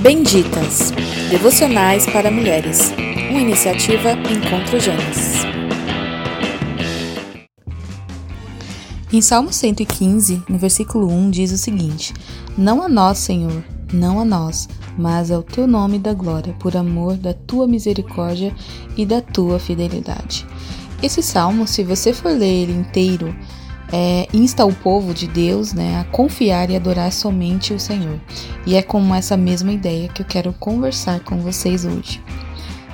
Benditas Devocionais para Mulheres, uma iniciativa Encontro Gênesis. Em Salmo 115, no versículo 1, diz o seguinte: Não a nós, Senhor, não a nós, mas ao teu nome da glória, por amor da tua misericórdia e da tua fidelidade. Esse salmo, se você for ler ele inteiro, é, insta o povo de Deus né, a confiar e adorar somente o Senhor. E é com essa mesma ideia que eu quero conversar com vocês hoje.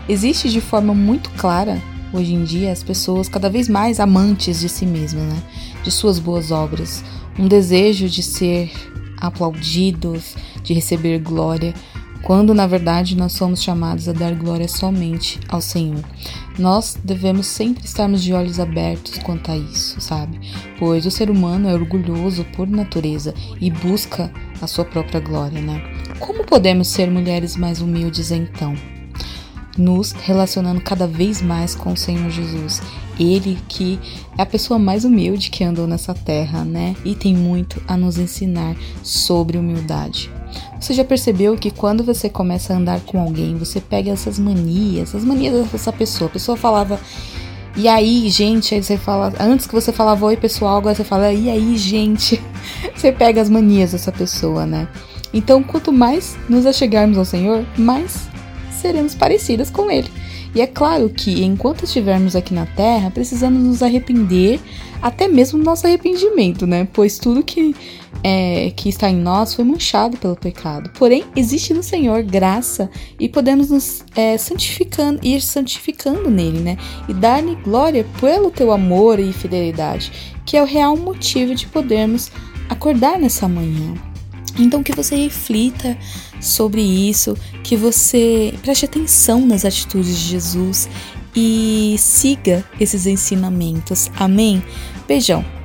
Existe de forma muito clara, hoje em dia, as pessoas cada vez mais amantes de si mesmas, né, de suas boas obras, um desejo de ser aplaudidos, de receber glória, quando na verdade nós somos chamados a dar glória somente ao Senhor. Nós devemos sempre estarmos de olhos abertos quanto a isso, sabe? Pois o ser humano é orgulhoso por natureza e busca a sua própria glória, né? Como podemos ser mulheres mais humildes então? Nos relacionando cada vez mais com o Senhor Jesus. Ele que é a pessoa mais humilde que andou nessa terra, né? E tem muito a nos ensinar sobre humildade. Você já percebeu que quando você começa a andar com alguém, você pega essas manias, as manias dessa pessoa. A pessoa falava, e aí, gente, aí você fala, antes que você falava oi pessoal, agora você fala, e aí, gente. Você pega as manias dessa pessoa, né? Então, quanto mais nos achegarmos ao Senhor, mais seremos parecidas com Ele. E é claro que enquanto estivermos aqui na Terra, precisamos nos arrepender, até mesmo do nosso arrependimento, né? Pois tudo que é, que está em nós foi manchado pelo pecado. Porém, existe no Senhor graça e podemos nos é, santificando, ir santificando nele, né? E dar-lhe glória pelo teu amor e fidelidade, que é o real motivo de podermos acordar nessa manhã. Então que você reflita sobre isso, que você preste atenção nas atitudes de Jesus e siga esses ensinamentos. Amém? Beijão.